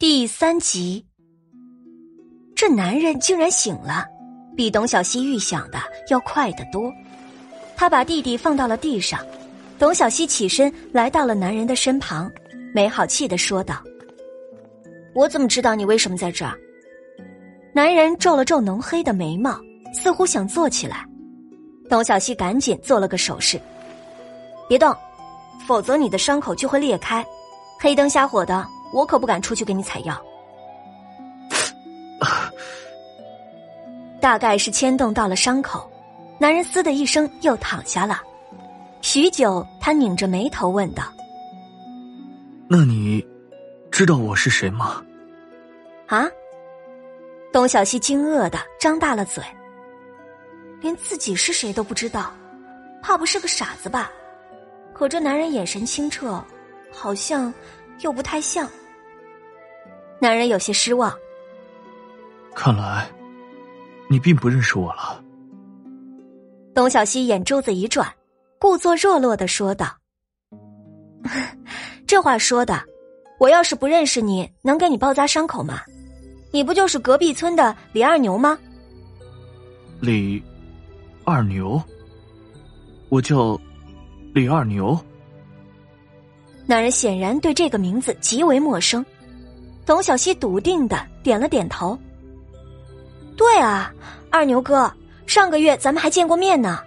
第三集，这男人竟然醒了，比董小希预想的要快得多。他把弟弟放到了地上，董小希起身来到了男人的身旁，没好气的说道：“我怎么知道你为什么在这儿？”男人皱了皱浓黑的眉毛，似乎想坐起来。董小希赶紧做了个手势：“别动，否则你的伤口就会裂开。黑灯瞎火的。”我可不敢出去给你采药，大概是牵动到了伤口，男人嘶的一声又躺下了。许久，他拧着眉头问道：“那你知道我是谁吗？”啊！董小希惊愕的张大了嘴，连自己是谁都不知道，怕不是个傻子吧？可这男人眼神清澈，好像又不太像。男人有些失望。看来，你并不认识我了。董小希眼珠子一转，故作热络的说道：“ 这话说的，我要是不认识你，能给你包扎伤口吗？你不就是隔壁村的李二牛吗？”李二牛，我叫李二牛。男人显然对这个名字极为陌生。董小希笃定的点了点头。对啊，二牛哥，上个月咱们还见过面呢。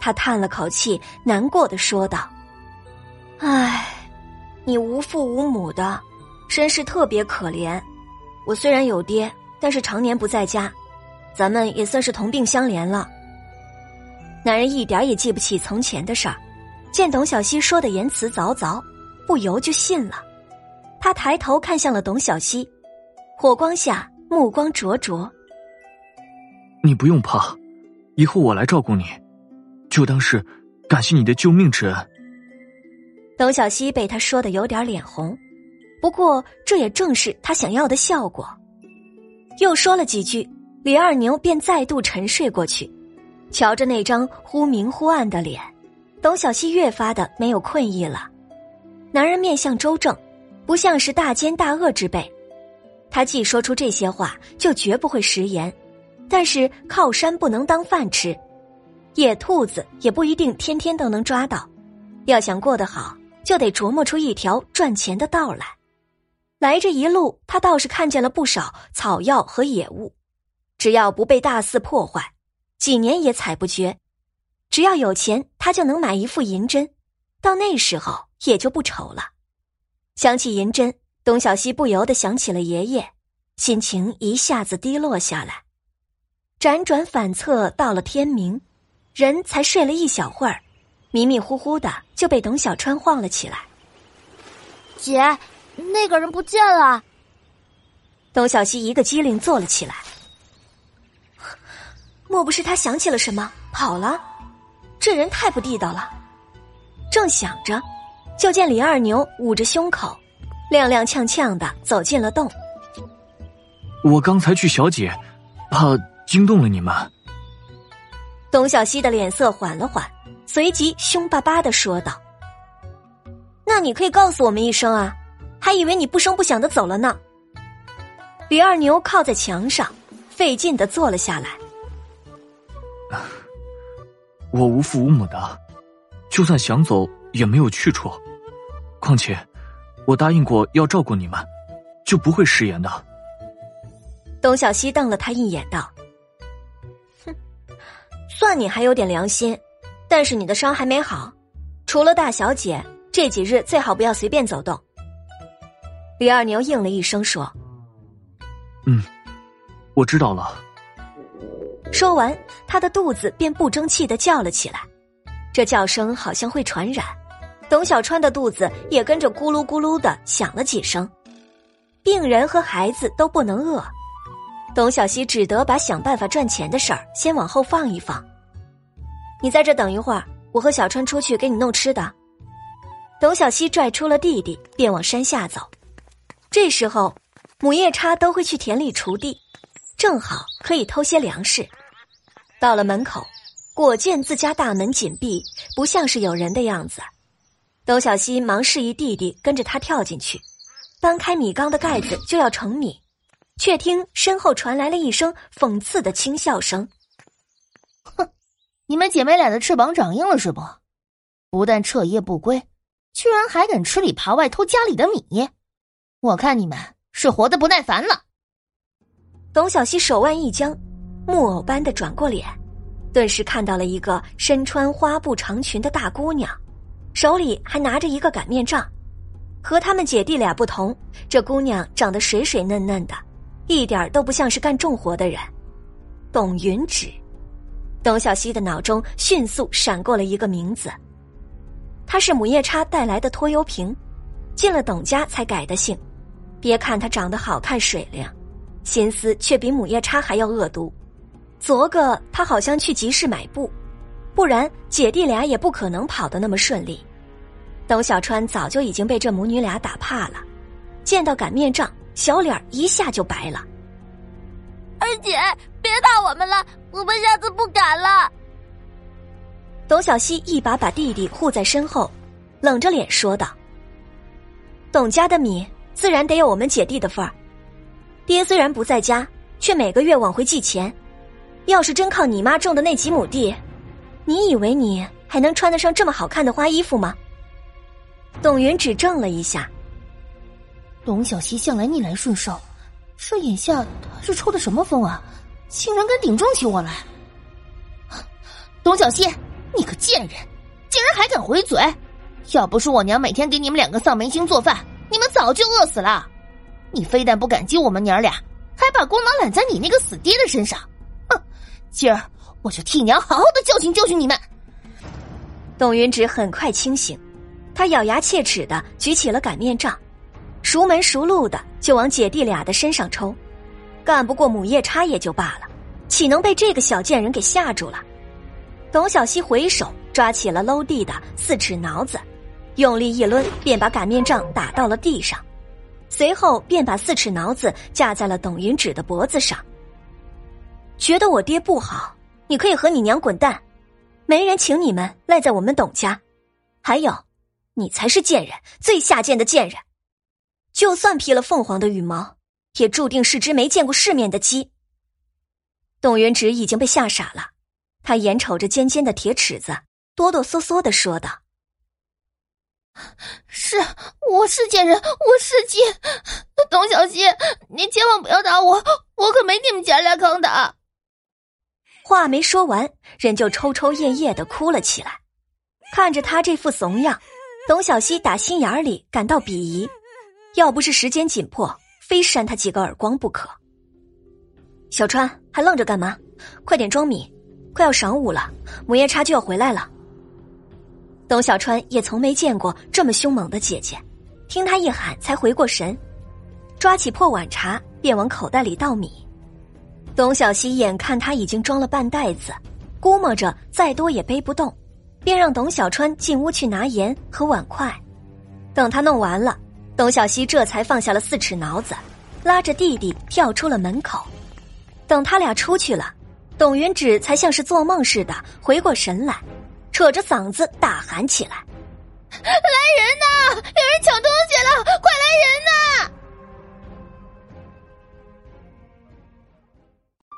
他叹了口气，难过的说道：“唉，你无父无母的，身世特别可怜。我虽然有爹，但是常年不在家，咱们也算是同病相怜了。”男人一点也记不起从前的事儿，见董小希说的言辞凿凿，不由就信了。他抬头看向了董小希，火光下目光灼灼。你不用怕，以后我来照顾你，就当是感谢你的救命之恩。董小希被他说的有点脸红，不过这也正是他想要的效果。又说了几句，李二牛便再度沉睡过去。瞧着那张忽明忽暗的脸，董小希越发的没有困意了。男人面相周正。不像是大奸大恶之辈，他既说出这些话，就绝不会食言。但是靠山不能当饭吃，野兔子也不一定天天都能抓到。要想过得好，就得琢磨出一条赚钱的道来。来这一路，他倒是看见了不少草药和野物，只要不被大肆破坏，几年也采不绝。只要有钱，他就能买一副银针，到那时候也就不愁了。想起银针，董小希不由得想起了爷爷，心情一下子低落下来。辗转反侧到了天明，人才睡了一小会儿，迷迷糊糊的就被董小川晃了起来。姐，那个人不见了。董小希一个机灵坐了起来，莫不是他想起了什么跑了？这人太不地道了。正想着。就见李二牛捂着胸口，踉踉跄跄的走进了洞。我刚才去小姐，怕惊动了你们。董小希的脸色缓了缓，随即凶巴巴的说道：“那你可以告诉我们一声啊，还以为你不声不响的走了呢。”李二牛靠在墙上，费劲的坐了下来。我无父无母的，就算想走也没有去处。况且，我答应过要照顾你们，就不会食言的。董小希瞪了他一眼，道：“哼，算你还有点良心，但是你的伤还没好，除了大小姐，这几日最好不要随便走动。”李二牛应了一声说：“嗯，我知道了。”说完，他的肚子便不争气的叫了起来，这叫声好像会传染。董小川的肚子也跟着咕噜咕噜的响了几声，病人和孩子都不能饿，董小西只得把想办法赚钱的事儿先往后放一放。你在这等一会儿，我和小川出去给你弄吃的。董小西拽出了弟弟，便往山下走。这时候，母夜叉都会去田里锄地，正好可以偷些粮食。到了门口，果见自家大门紧闭，不像是有人的样子。董小西忙示意弟弟跟着他跳进去，搬开米缸的盖子就要盛米，却听身后传来了一声讽刺的轻笑声：“哼，你们姐妹俩的翅膀长硬了是不？不但彻夜不归，居然还敢吃里扒外偷家里的米！我看你们是活得不耐烦了。”董小西手腕一僵，木偶般的转过脸，顿时看到了一个身穿花布长裙的大姑娘，手里还拿着一个擀面杖。和他们姐弟俩不同，这姑娘长得水水嫩嫩的，一点都不像是干重活的人。董云芷，董小希的脑中迅速闪过了一个名字。她是母夜叉带来的拖油瓶，进了董家才改的姓。别看她长得好看水灵。心思却比母夜叉还要恶毒。昨个她好像去集市买布，不然姐弟俩也不可能跑得那么顺利。董小川早就已经被这母女俩打怕了，见到擀面杖，小脸一下就白了。二姐，别打我们了，我们下次不敢了。董小希一把把弟弟护在身后，冷着脸说道：“董家的米自然得有我们姐弟的份儿。”爹虽然不在家，却每个月往回寄钱。要是真靠你妈种的那几亩地，你以为你还能穿得上这么好看的花衣服吗？董云只怔了一下。董小希向来逆来顺受，这眼下他是抽的什么风啊？竟然敢顶撞起我来！董小希，你个贱人，竟然还敢回嘴！要不是我娘每天给你们两个丧门星做饭，你们早就饿死了。你非但不感激我们娘俩，还把功劳揽在你那个死爹的身上，哼！今儿我就替娘好好的教训教训你们。董云芷很快清醒，他咬牙切齿的举起了擀面杖，熟门熟路的就往姐弟俩的身上抽。干不过母夜叉也就罢了，岂能被这个小贱人给吓住了？董小希回手抓起了搂地的四尺挠子，用力一抡，便把擀面杖打到了地上。随后便把四尺挠子架在了董云芷的脖子上。觉得我爹不好，你可以和你娘滚蛋，没人请你们赖在我们董家。还有，你才是贱人，最下贱的贱人。就算披了凤凰的羽毛，也注定是只没见过世面的鸡。董云直已经被吓傻了，他眼瞅着尖尖的铁尺子，哆哆嗦嗦的说道。是，我是贱人，我是贱。董小希，你千万不要打我，我可没你们姐俩坑的。话没说完，人就抽抽噎噎的哭了起来。看着他这副怂样，董小希打心眼里感到鄙夷。要不是时间紧迫，非扇他几个耳光不可。小川，还愣着干嘛？快点装米，快要晌午了，母夜叉就要回来了。董小川也从没见过这么凶猛的姐姐，听他一喊，才回过神，抓起破碗茶便往口袋里倒米。董小希眼看他已经装了半袋子，估摸着再多也背不动，便让董小川进屋去拿盐和碗筷。等他弄完了，董小希这才放下了四尺挠子，拉着弟弟跳出了门口。等他俩出去了，董云芷才像是做梦似的回过神来。扯着嗓子大喊起来：“ 来人呐！有人抢东西